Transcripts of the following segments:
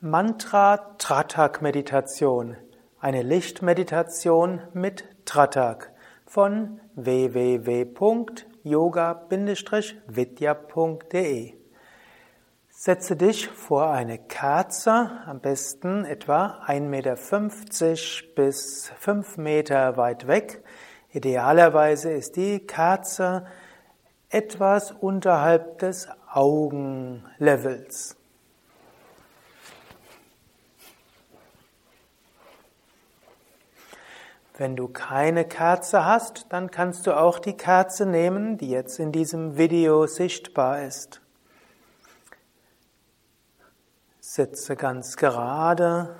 Mantra Tratak Meditation. Eine Lichtmeditation mit Tratak von www.yoga-vidya.de. Setze dich vor eine Kerze, am besten etwa 1,50 Meter bis 5 Meter weit weg. Idealerweise ist die Kerze etwas unterhalb des Augenlevels. Wenn du keine Kerze hast, dann kannst du auch die Kerze nehmen, die jetzt in diesem Video sichtbar ist. Sitze ganz gerade,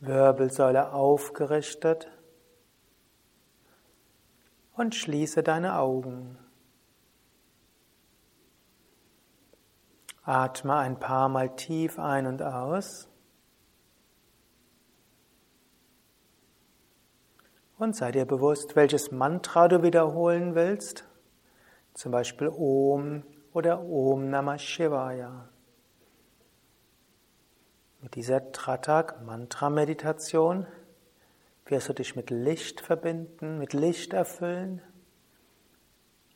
Wirbelsäule aufgerichtet und schließe deine Augen. Atme ein paar Mal tief ein und aus. Und sei dir bewusst, welches Mantra du wiederholen willst. Zum Beispiel Om oder Om Namah Shivaya. Mit dieser Tratak-Mantra-Meditation wirst du dich mit Licht verbinden, mit Licht erfüllen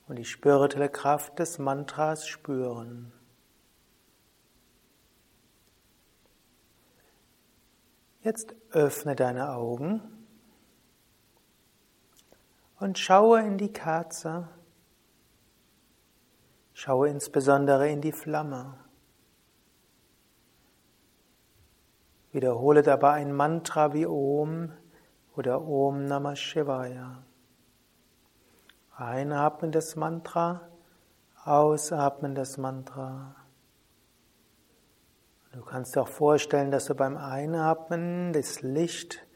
und die spirituelle Kraft des Mantras spüren. Jetzt öffne deine Augen und schaue in die Kerze. Schaue insbesondere in die Flamme. Wiederhole dabei ein Mantra wie Om oder Om Namah Shivaya. Einatmen das Mantra, ausatmen das Mantra. Du kannst dir auch vorstellen, dass du beim Einatmen das Licht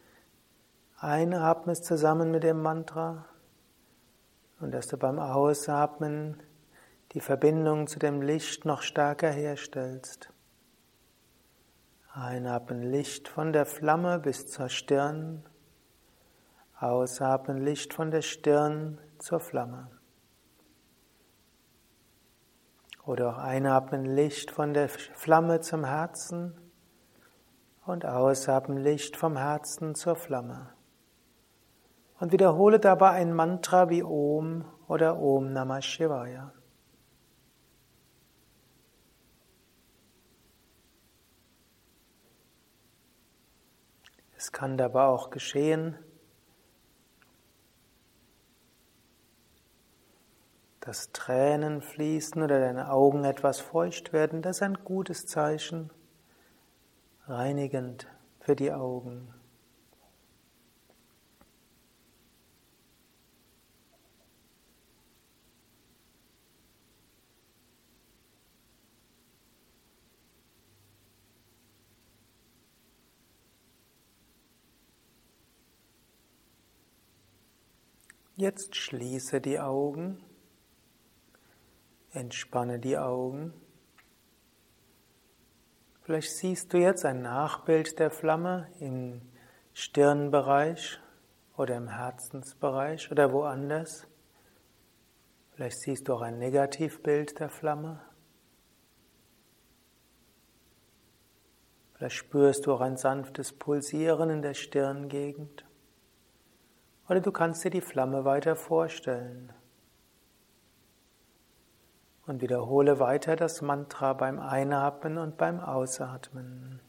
einatmest zusammen mit dem Mantra und dass du beim Ausatmen die Verbindung zu dem Licht noch stärker herstellst. Einatmen Licht von der Flamme bis zur Stirn, ausatmen Licht von der Stirn zur Flamme. Oder auch einatmen Licht von der Flamme zum Herzen und ausatmen Licht vom Herzen zur Flamme und wiederhole dabei ein Mantra wie Om oder Om Namah Shivaya. Es kann dabei auch geschehen, dass Tränen fließen oder deine Augen etwas feucht werden. Das ist ein gutes Zeichen, reinigend für die Augen. Jetzt schließe die Augen, entspanne die Augen. Vielleicht siehst du jetzt ein Nachbild der Flamme im Stirnbereich oder im Herzensbereich oder woanders. Vielleicht siehst du auch ein Negativbild der Flamme. Vielleicht spürst du auch ein sanftes Pulsieren in der Stirngegend. Oder du kannst dir die Flamme weiter vorstellen. Und wiederhole weiter das Mantra beim Einatmen und beim Ausatmen.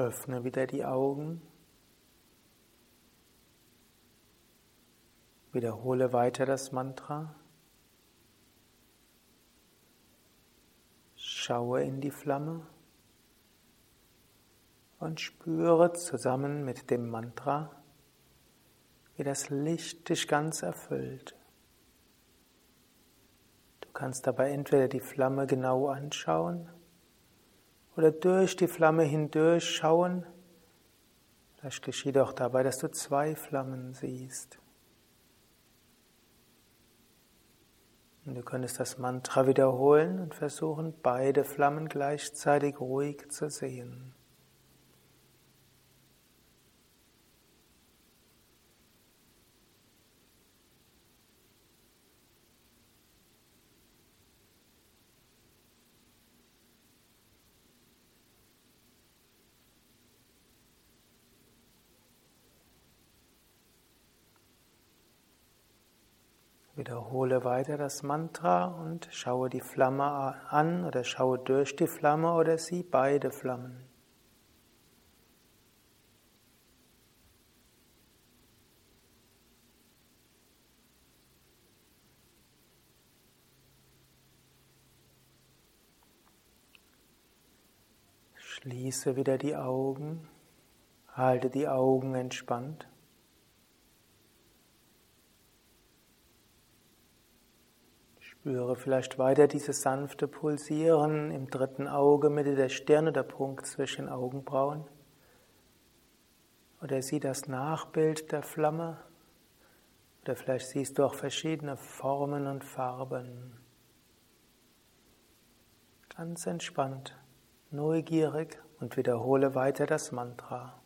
Öffne wieder die Augen. Wiederhole weiter das Mantra. Schaue in die Flamme. und spüre zusammen mit dem Mantra, wie das Licht dich ganz erfüllt. Du kannst dabei entweder die Flamme genau anschauen oder durch die Flamme hindurch schauen. Vielleicht geschieht auch dabei, dass du zwei Flammen siehst. Und du könntest das Mantra wiederholen und versuchen, beide Flammen gleichzeitig ruhig zu sehen. Wiederhole weiter das Mantra und schaue die Flamme an oder schaue durch die Flamme oder sieh beide Flammen. Schließe wieder die Augen, halte die Augen entspannt. Spüre vielleicht weiter dieses sanfte Pulsieren im dritten Auge, Mitte der Stirn der Punkt zwischen Augenbrauen. Oder sieh das Nachbild der Flamme. Oder vielleicht siehst du auch verschiedene Formen und Farben. Ganz entspannt, neugierig und wiederhole weiter das Mantra.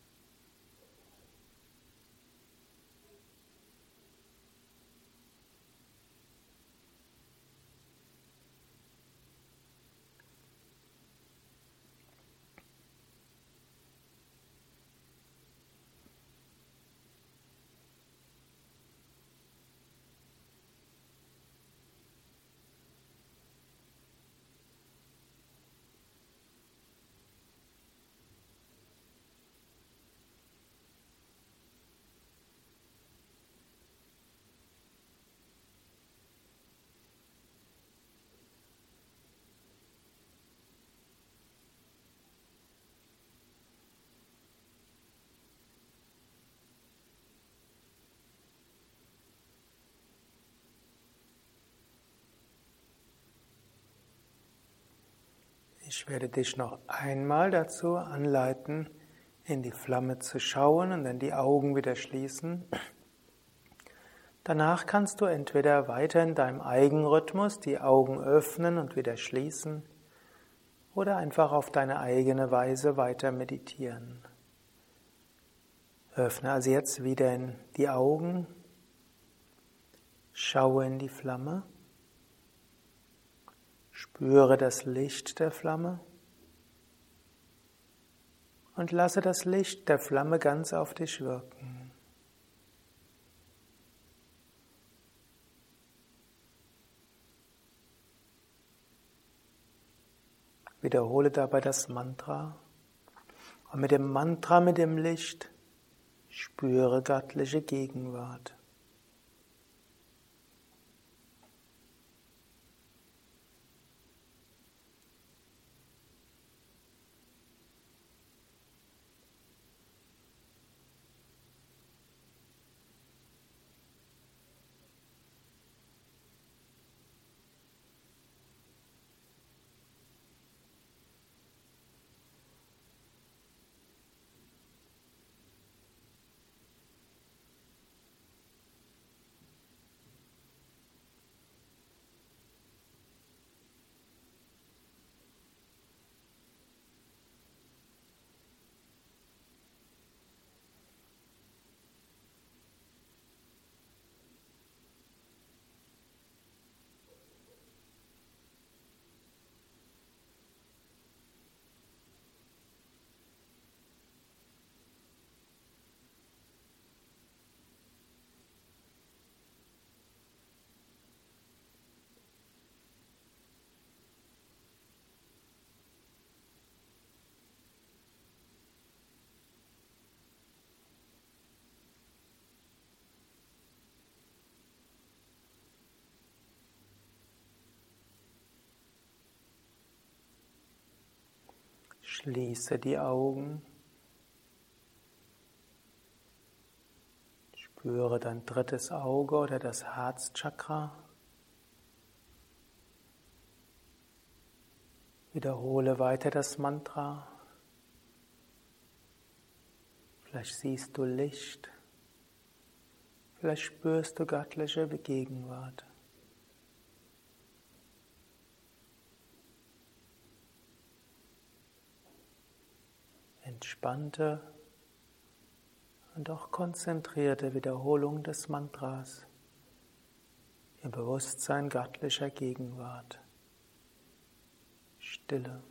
Ich werde dich noch einmal dazu anleiten, in die Flamme zu schauen und dann die Augen wieder schließen. Danach kannst du entweder weiter in deinem Eigenrhythmus die Augen öffnen und wieder schließen oder einfach auf deine eigene Weise weiter meditieren. Öffne also jetzt wieder in die Augen, schaue in die Flamme. Spüre das Licht der Flamme und lasse das Licht der Flamme ganz auf dich wirken. Wiederhole dabei das Mantra und mit dem Mantra, mit dem Licht spüre göttliche Gegenwart. Schließe die Augen. Spüre dein drittes Auge oder das Herzchakra. Wiederhole weiter das Mantra. Vielleicht siehst du Licht. Vielleicht spürst du göttliche Begegenwart. Entspannte und auch konzentrierte Wiederholung des Mantras im Bewusstsein göttlicher Gegenwart. Stille.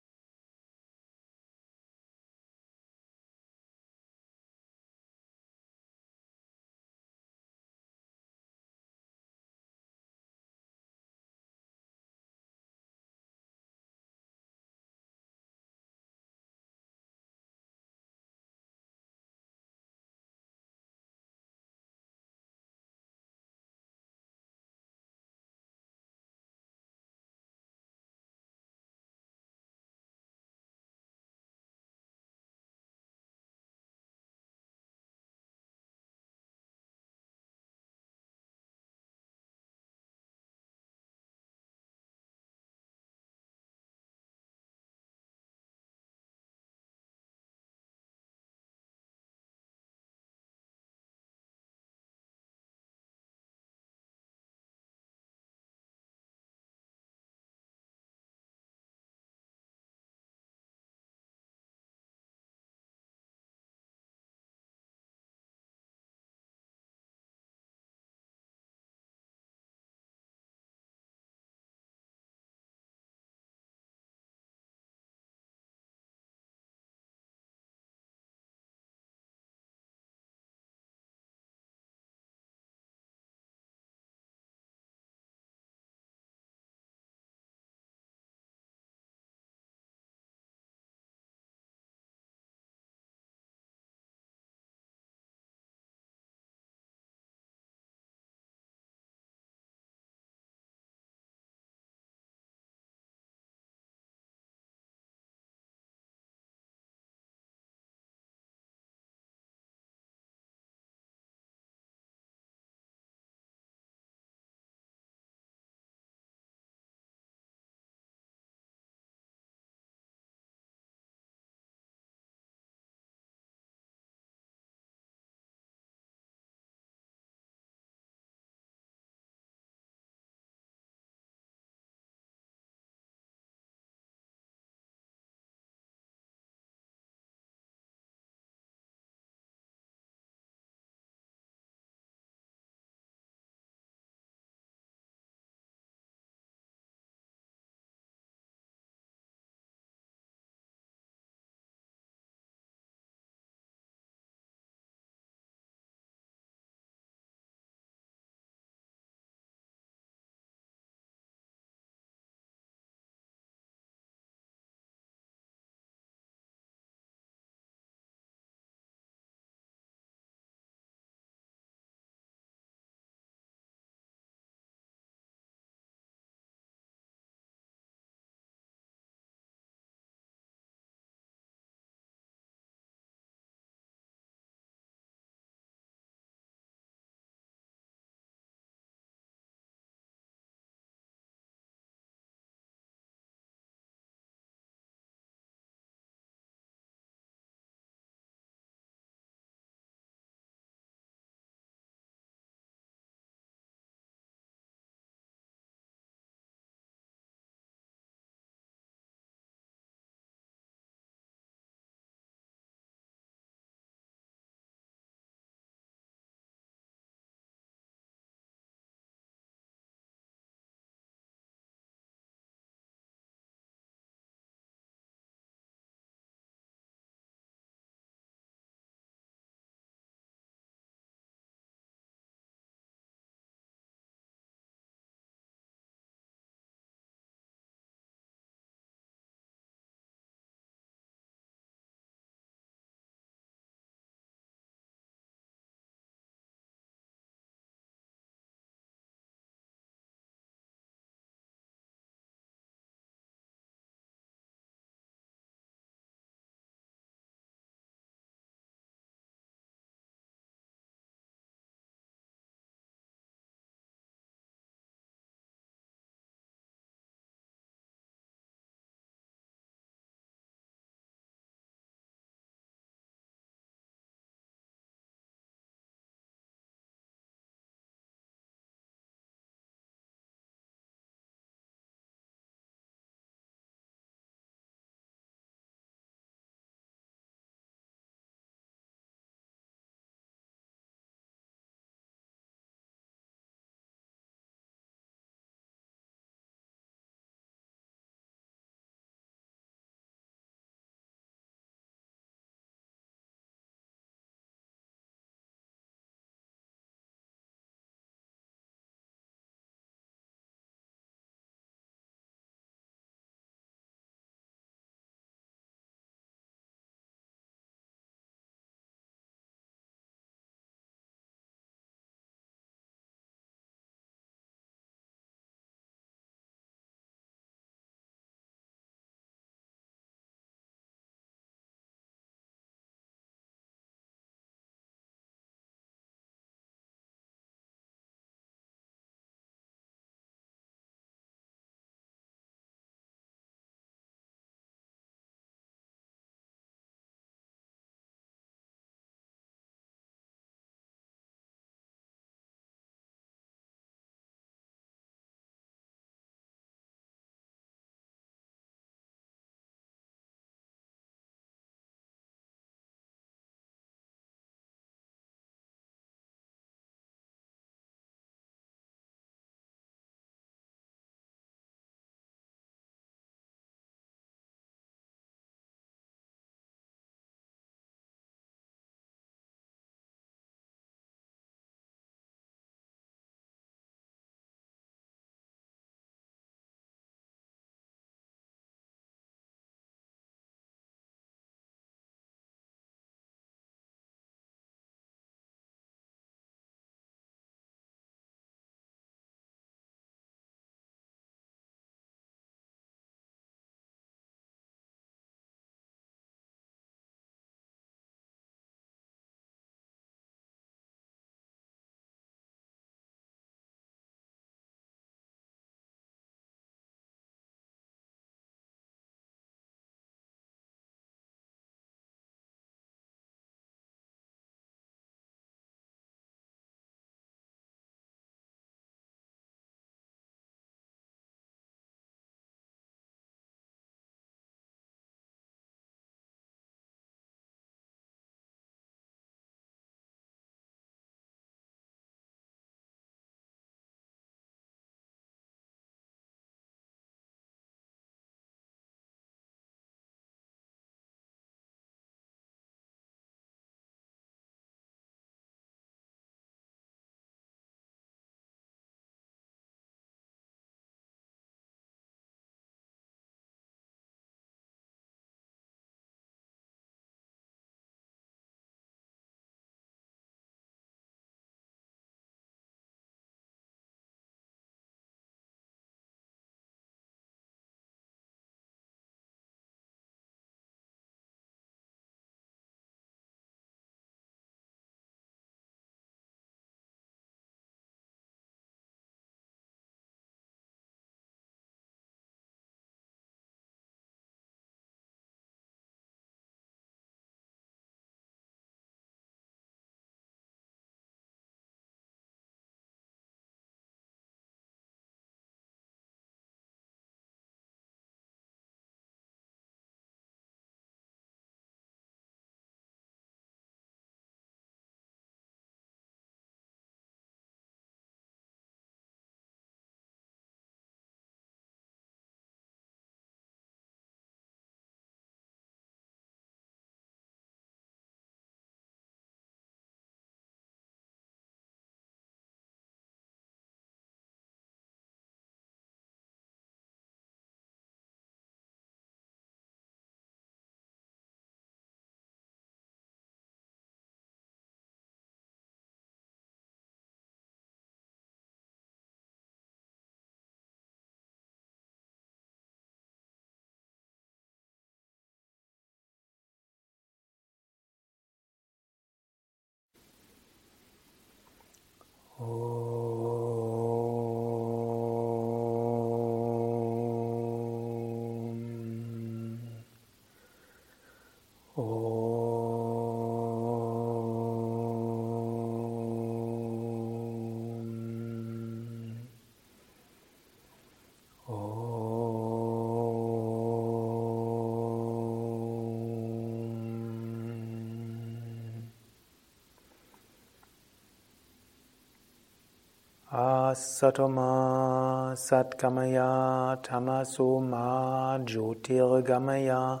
Asatoma Satgamaya Tamasoma Jyotirgamaya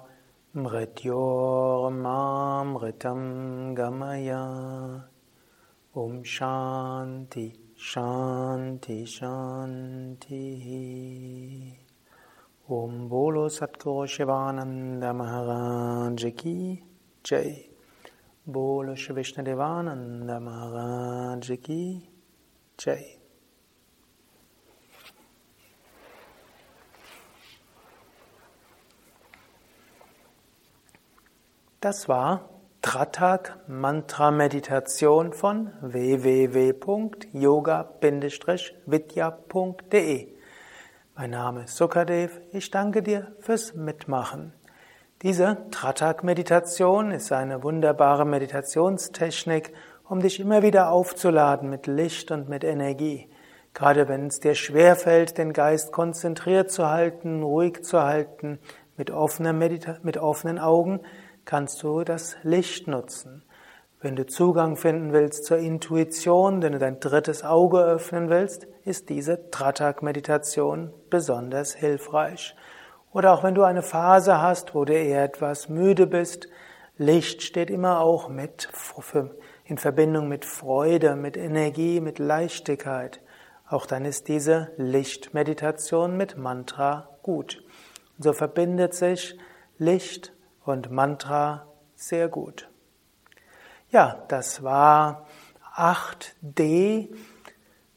Mrityormamritam Gamaya. Om Shanti Shanti Shanti. Om Bolo Satguru Shivananda Maharaj Ki Jai. Bolo Shri Vishnadevananda Maharaj Ki Jai Das war Tratak Mantra Meditation von www.yoga-vidya.de. Mein Name ist Sukadev. Ich danke dir fürs Mitmachen. Diese Tratak Meditation ist eine wunderbare Meditationstechnik, um dich immer wieder aufzuladen mit Licht und mit Energie. Gerade wenn es dir schwerfällt, den Geist konzentriert zu halten, ruhig zu halten, mit offenen, Medita mit offenen Augen, kannst du das Licht nutzen. Wenn du Zugang finden willst zur Intuition, wenn du dein drittes Auge öffnen willst, ist diese Tratak-Meditation besonders hilfreich. Oder auch wenn du eine Phase hast, wo du eher etwas müde bist, Licht steht immer auch mit, in Verbindung mit Freude, mit Energie, mit Leichtigkeit. Auch dann ist diese Lichtmeditation mit Mantra gut. Und so verbindet sich Licht und Mantra sehr gut. Ja, das war 8D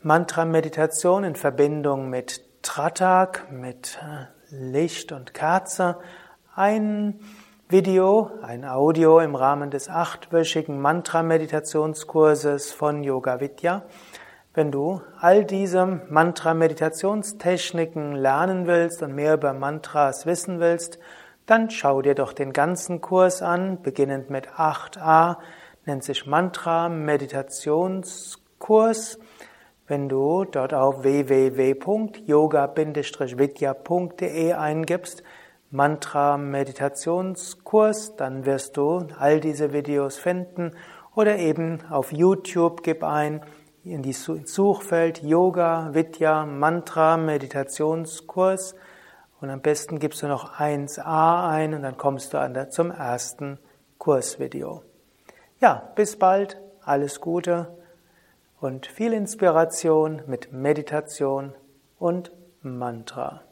Mantra-Meditation in Verbindung mit Tratak, mit äh, Licht und Kerze. Ein Video, ein Audio im Rahmen des achtwöchigen Mantra-Meditationskurses von Yoga Vidya. Wenn du all diese Mantra-Meditationstechniken lernen willst und mehr über Mantras wissen willst, dann schau dir doch den ganzen Kurs an, beginnend mit 8a, nennt sich Mantra Meditationskurs. Wenn du dort auf www.yoga-vidya.de eingibst, Mantra Meditationskurs, dann wirst du all diese Videos finden oder eben auf YouTube gib ein in die Suchfeld Yoga Vidya Mantra Meditationskurs und am besten gibst du noch 1a ein und dann kommst du an zum ersten Kursvideo. Ja, bis bald, alles Gute und viel Inspiration mit Meditation und Mantra.